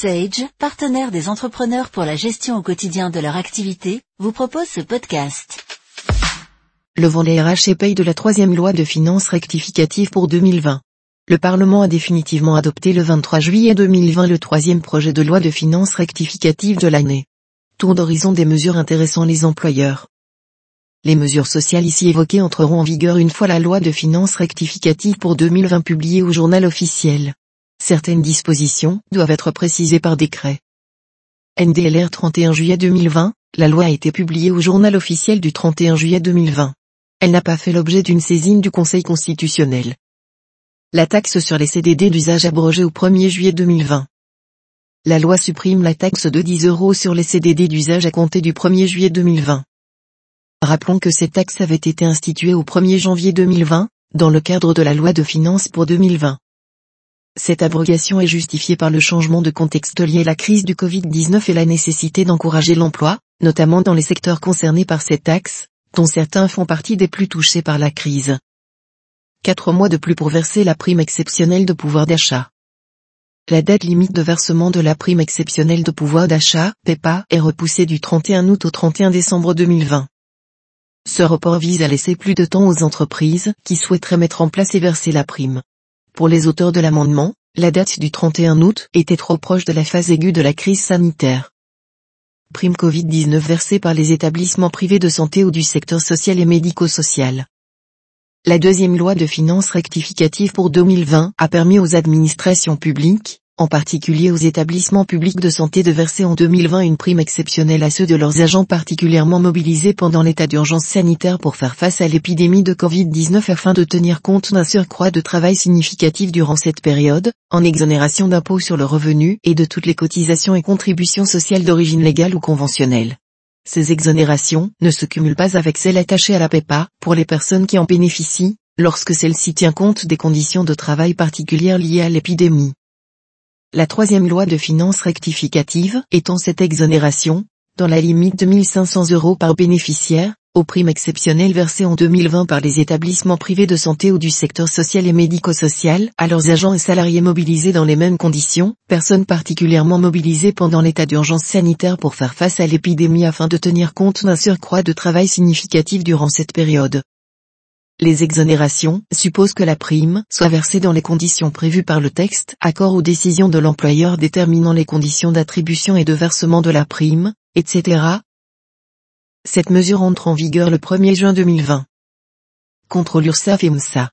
Sage, partenaire des entrepreneurs pour la gestion au quotidien de leur activité, vous propose ce podcast. Le volet RH et paye de la troisième loi de finances rectificative pour 2020. Le Parlement a définitivement adopté le 23 juillet 2020 le troisième projet de loi de finances rectificative de l'année. Tour d'horizon des mesures intéressant les employeurs. Les mesures sociales ici évoquées entreront en vigueur une fois la loi de finances rectificative pour 2020 publiée au journal officiel. Certaines dispositions doivent être précisées par décret. NDLR 31 juillet 2020, la loi a été publiée au journal officiel du 31 juillet 2020. Elle n'a pas fait l'objet d'une saisine du Conseil constitutionnel. La taxe sur les CDD d'usage abrogée au 1er juillet 2020. La loi supprime la taxe de 10 euros sur les CDD d'usage à compter du 1er juillet 2020. Rappelons que cette taxe avait été instituée au 1er janvier 2020, dans le cadre de la loi de finances pour 2020. Cette abrogation est justifiée par le changement de contexte lié à la crise du Covid-19 et la nécessité d'encourager l'emploi, notamment dans les secteurs concernés par cette taxe, dont certains font partie des plus touchés par la crise. Quatre mois de plus pour verser la prime exceptionnelle de pouvoir d'achat. La date limite de versement de la prime exceptionnelle de pouvoir d'achat, PEPA, est repoussée du 31 août au 31 décembre 2020. Ce report vise à laisser plus de temps aux entreprises qui souhaiteraient mettre en place et verser la prime. Pour les auteurs de l'amendement, la date du 31 août était trop proche de la phase aiguë de la crise sanitaire. Prime Covid-19 versée par les établissements privés de santé ou du secteur social et médico-social. La deuxième loi de finances rectificative pour 2020 a permis aux administrations publiques, en particulier aux établissements publics de santé de verser en 2020 une prime exceptionnelle à ceux de leurs agents particulièrement mobilisés pendant l'état d'urgence sanitaire pour faire face à l'épidémie de Covid-19 afin de tenir compte d'un surcroît de travail significatif durant cette période, en exonération d'impôts sur le revenu et de toutes les cotisations et contributions sociales d'origine légale ou conventionnelle. Ces exonérations ne se cumulent pas avec celles attachées à la PEPA, pour les personnes qui en bénéficient, lorsque celle-ci tient compte des conditions de travail particulières liées à l'épidémie. La troisième loi de finances rectificative étend cette exonération, dans la limite de 1500 euros par bénéficiaire, aux primes exceptionnelles versées en 2020 par les établissements privés de santé ou du secteur social et médico-social à leurs agents et salariés mobilisés dans les mêmes conditions, personnes particulièrement mobilisées pendant l'état d'urgence sanitaire pour faire face à l'épidémie afin de tenir compte d'un surcroît de travail significatif durant cette période. Les exonérations supposent que la prime soit versée dans les conditions prévues par le texte, accord ou décision de l'employeur déterminant les conditions d'attribution et de versement de la prime, etc. Cette mesure entre en vigueur le 1er juin 2020. Contre l'URSSAF et MSA.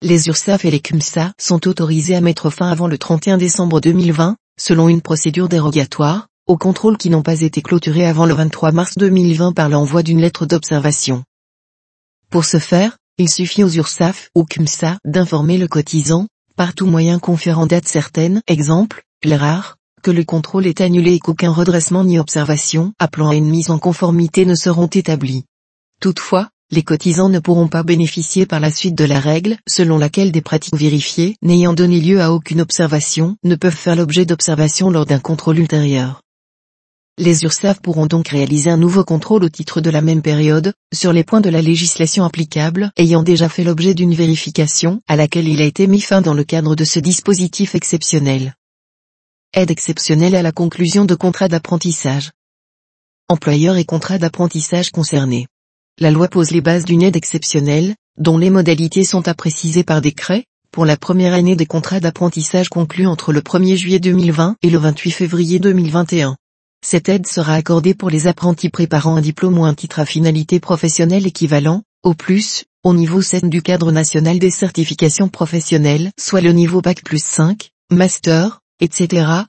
Les URSSAF et les CUMSA sont autorisés à mettre fin avant le 31 décembre 2020, selon une procédure dérogatoire, aux contrôles qui n'ont pas été clôturés avant le 23 mars 2020 par l'envoi d'une lettre d'observation. Pour ce faire, il suffit aux URSAF ou CUMSA d'informer le cotisant, par tout moyen conférant date certaine, exemple, l'erreur, que le contrôle est annulé et qu'aucun redressement ni observation appelant à une mise en conformité ne seront établis. Toutefois, les cotisants ne pourront pas bénéficier par la suite de la règle selon laquelle des pratiques vérifiées n'ayant donné lieu à aucune observation ne peuvent faire l'objet d'observation lors d'un contrôle ultérieur. Les URSAF pourront donc réaliser un nouveau contrôle au titre de la même période, sur les points de la législation applicable ayant déjà fait l'objet d'une vérification à laquelle il a été mis fin dans le cadre de ce dispositif exceptionnel. Aide exceptionnelle à la conclusion de contrats d'apprentissage. Employeur et contrat d'apprentissage concernés. La loi pose les bases d'une aide exceptionnelle, dont les modalités sont à préciser par décret, pour la première année des contrats d'apprentissage conclus entre le 1er juillet 2020 et le 28 février 2021. Cette aide sera accordée pour les apprentis préparant un diplôme ou un titre à finalité professionnelle équivalent, au plus, au niveau 7 du cadre national des certifications professionnelles, soit le niveau Bac plus 5, Master, etc.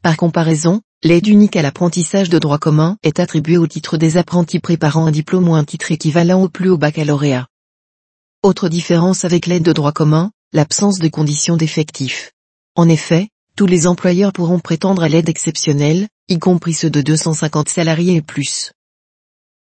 Par comparaison, l'aide unique à l'apprentissage de droit commun est attribuée au titre des apprentis préparant un diplôme ou un titre équivalent au plus haut baccalauréat. Autre différence avec l'aide de droit commun, l'absence de conditions d'effectif. En effet, tous les employeurs pourront prétendre à l'aide exceptionnelle, y compris ceux de 250 salariés et plus.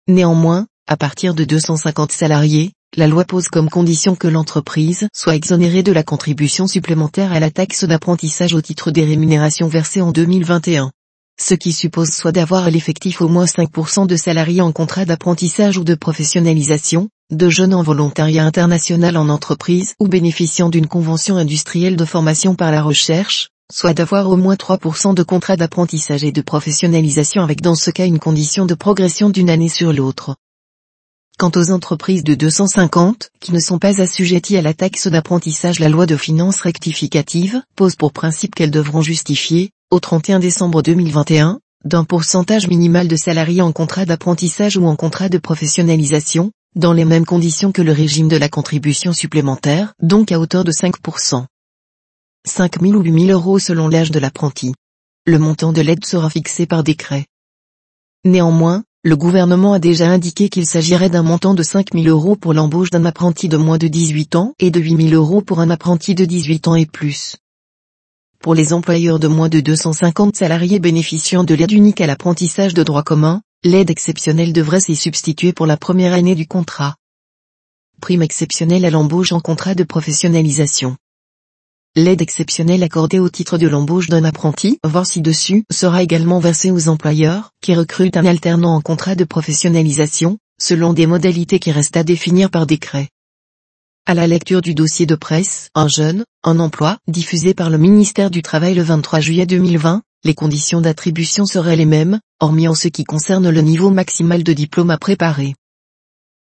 Néanmoins, à partir de 250 salariés, la loi pose comme condition que l'entreprise soit exonérée de la contribution supplémentaire à la taxe d'apprentissage au titre des rémunérations versées en 2021. Ce qui suppose soit d'avoir à l'effectif au moins 5% de salariés en contrat d'apprentissage ou de professionnalisation, de jeunes en volontariat international en entreprise ou bénéficiant d'une convention industrielle de formation par la recherche, soit d'avoir au moins 3% de contrat d'apprentissage et de professionnalisation avec dans ce cas une condition de progression d'une année sur l'autre. Quant aux entreprises de 250, qui ne sont pas assujetties à la taxe d'apprentissage, la loi de finances rectificative pose pour principe qu'elles devront justifier, au 31 décembre 2021, d'un pourcentage minimal de salariés en contrat d'apprentissage ou en contrat de professionnalisation, dans les mêmes conditions que le régime de la contribution supplémentaire, donc à hauteur de 5%. 5 000 ou 8 000 euros selon l'âge de l'apprenti. Le montant de l'aide sera fixé par décret. Néanmoins, le gouvernement a déjà indiqué qu'il s'agirait d'un montant de 5 000 euros pour l'embauche d'un apprenti de moins de 18 ans et de 8 000 euros pour un apprenti de 18 ans et plus. Pour les employeurs de moins de 250 salariés bénéficiant de l'aide unique à l'apprentissage de droit commun, l'aide exceptionnelle devrait s'y substituer pour la première année du contrat. Prime exceptionnelle à l'embauche en contrat de professionnalisation. L'aide exceptionnelle accordée au titre de l'embauche d'un apprenti, voir ci-dessus, sera également versée aux employeurs, qui recrutent un alternant en contrat de professionnalisation, selon des modalités qui restent à définir par décret. À la lecture du dossier de presse, un jeune, un emploi, diffusé par le ministère du Travail le 23 juillet 2020, les conditions d'attribution seraient les mêmes, hormis en ce qui concerne le niveau maximal de diplôme à préparer.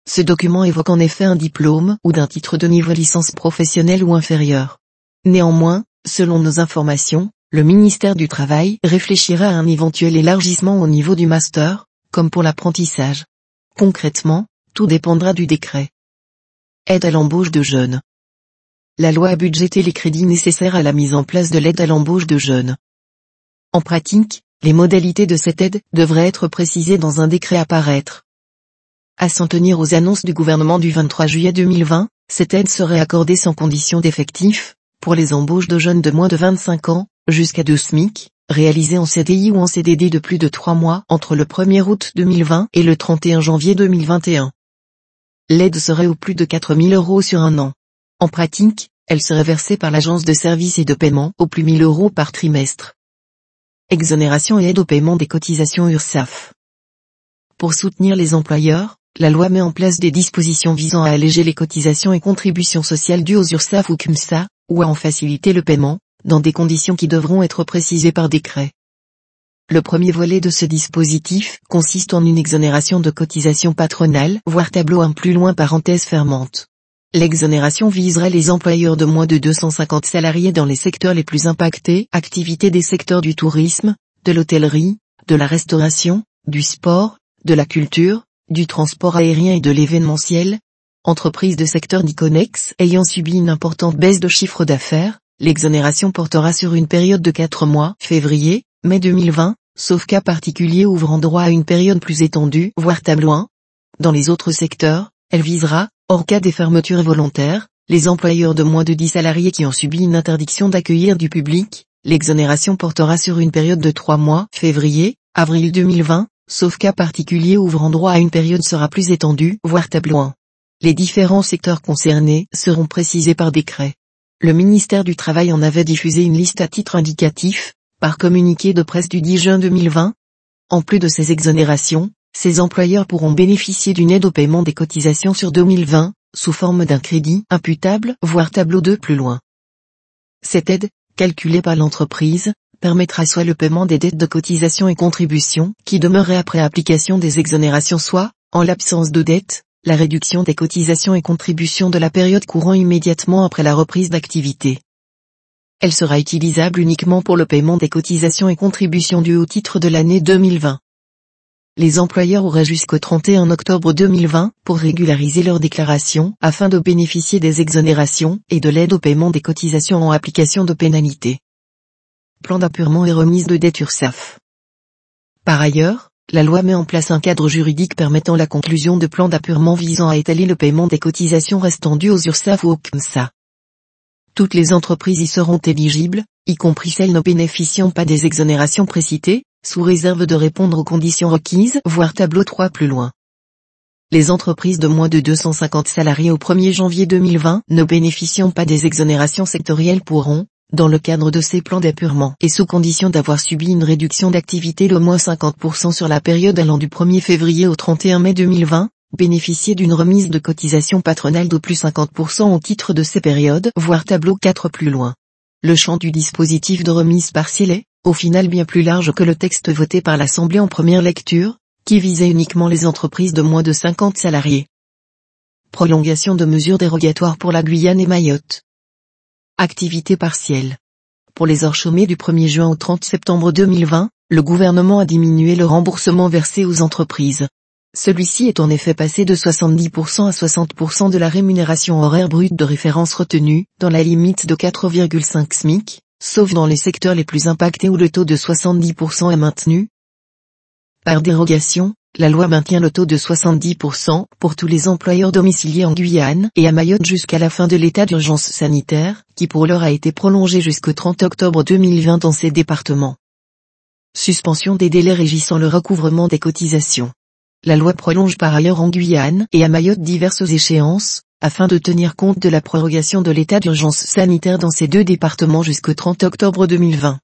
Ce document évoque en effet un diplôme ou d'un titre de niveau licence professionnelle ou inférieur. Néanmoins, selon nos informations, le ministère du Travail réfléchira à un éventuel élargissement au niveau du master, comme pour l'apprentissage. Concrètement, tout dépendra du décret. Aide à l'embauche de jeunes. La loi a budgété les crédits nécessaires à la mise en place de l'aide à l'embauche de jeunes. En pratique, les modalités de cette aide devraient être précisées dans un décret à paraître. À s'en tenir aux annonces du gouvernement du 23 juillet 2020, cette aide serait accordée sans condition d'effectif, pour les embauches de jeunes de moins de 25 ans, jusqu'à 2 SMIC, réalisées en CDI ou en CDD de plus de 3 mois entre le 1er août 2020 et le 31 janvier 2021. L'aide serait au plus de 4000 euros sur un an. En pratique, elle serait versée par l'agence de services et de paiement au plus 1000 euros par trimestre. Exonération et aide au paiement des cotisations URSAF. Pour soutenir les employeurs, la loi met en place des dispositions visant à alléger les cotisations et contributions sociales dues aux URSAF ou CUMSA, ou à en faciliter le paiement, dans des conditions qui devront être précisées par décret. Le premier volet de ce dispositif consiste en une exonération de cotisation patronale, voire tableau 1 plus loin parenthèse fermante. L'exonération viserait les employeurs de moins de 250 salariés dans les secteurs les plus impactés, activités des secteurs du tourisme, de l'hôtellerie, de la restauration, du sport, de la culture, du transport aérien et de l'événementiel, entreprises de secteur d'Iconex ayant subi une importante baisse de chiffre d'affaires, l'exonération portera sur une période de 4 mois, février, mai 2020, sauf cas particulier ouvrant droit à une période plus étendue, voire tableau 1. Dans les autres secteurs, elle visera, hors cas des fermetures volontaires, les employeurs de moins de 10 salariés qui ont subi une interdiction d'accueillir du public, l'exonération portera sur une période de 3 mois, février, avril 2020, sauf cas particulier ouvrant droit à une période sera plus étendue, voire tableau 1. Les différents secteurs concernés seront précisés par décret. Le ministère du Travail en avait diffusé une liste à titre indicatif, par communiqué de presse du 10 juin 2020. En plus de ces exonérations, ces employeurs pourront bénéficier d'une aide au paiement des cotisations sur 2020, sous forme d'un crédit imputable, voire tableau 2 plus loin. Cette aide, calculée par l'entreprise, permettra soit le paiement des dettes de cotisations et contributions qui demeuraient après application des exonérations soit, en l'absence de dette, la réduction des cotisations et contributions de la période courant immédiatement après la reprise d'activité. Elle sera utilisable uniquement pour le paiement des cotisations et contributions dues au titre de l'année 2020. Les employeurs auraient jusqu'au 31 octobre 2020 pour régulariser leur déclaration afin de bénéficier des exonérations et de l'aide au paiement des cotisations en application de pénalités. Plan d'appurement et remise de dette URSAF. Par ailleurs, la loi met en place un cadre juridique permettant la conclusion de plans d'appurement visant à étaler le paiement des cotisations restant dues aux URSAF ou au CMSA. Toutes les entreprises y seront éligibles, y compris celles ne bénéficiant pas des exonérations précitées, sous réserve de répondre aux conditions requises, voire tableau 3 plus loin. Les entreprises de moins de 250 salariés au 1er janvier 2020 ne bénéficiant pas des exonérations sectorielles pourront, dans le cadre de ces plans d'appurement et sous condition d'avoir subi une réduction d'activité d'au moins 50% sur la période allant du 1er février au 31 mai 2020, bénéficier d'une remise de cotisation patronale de plus 50% au titre de ces périodes, voire tableau 4 plus loin. Le champ du dispositif de remise partielle est, au final bien plus large que le texte voté par l'Assemblée en première lecture, qui visait uniquement les entreprises de moins de 50 salariés. Prolongation de mesures dérogatoires pour la Guyane et Mayotte. Activité partielle. Pour les heures chômées du 1er juin au 30 septembre 2020, le gouvernement a diminué le remboursement versé aux entreprises. Celui-ci est en effet passé de 70% à 60% de la rémunération horaire brute de référence retenue, dans la limite de 4,5 SMIC, sauf dans les secteurs les plus impactés où le taux de 70% est maintenu. Par dérogation, la loi maintient le taux de 70% pour tous les employeurs domiciliés en Guyane et à Mayotte jusqu'à la fin de l'état d'urgence sanitaire, qui pour l'heure a été prolongé jusqu'au 30 octobre 2020 dans ces départements. Suspension des délais régissant le recouvrement des cotisations. La loi prolonge par ailleurs en Guyane et à Mayotte diverses échéances, afin de tenir compte de la prorogation de l'état d'urgence sanitaire dans ces deux départements jusqu'au 30 octobre 2020.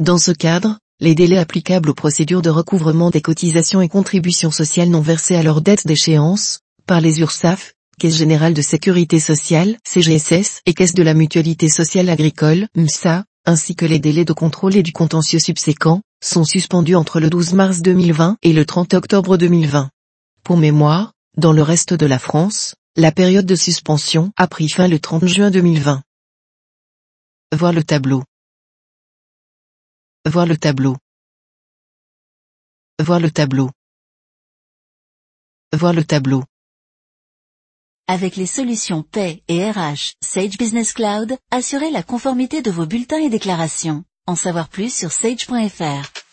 Dans ce cadre, les délais applicables aux procédures de recouvrement des cotisations et contributions sociales non versées à leur dette d'échéance, par les URSAF, Caisse Générale de Sécurité Sociale, CGSS, et Caisse de la Mutualité Sociale Agricole, MSA, ainsi que les délais de contrôle et du contentieux subséquent, sont suspendus entre le 12 mars 2020 et le 30 octobre 2020. Pour mémoire, dans le reste de la France, la période de suspension a pris fin le 30 juin 2020. Voir le tableau. Voir le tableau. Voir le tableau. Voir le tableau. Avec les solutions Pay et RH, Sage Business Cloud, assurez la conformité de vos bulletins et déclarations. En savoir plus sur sage.fr.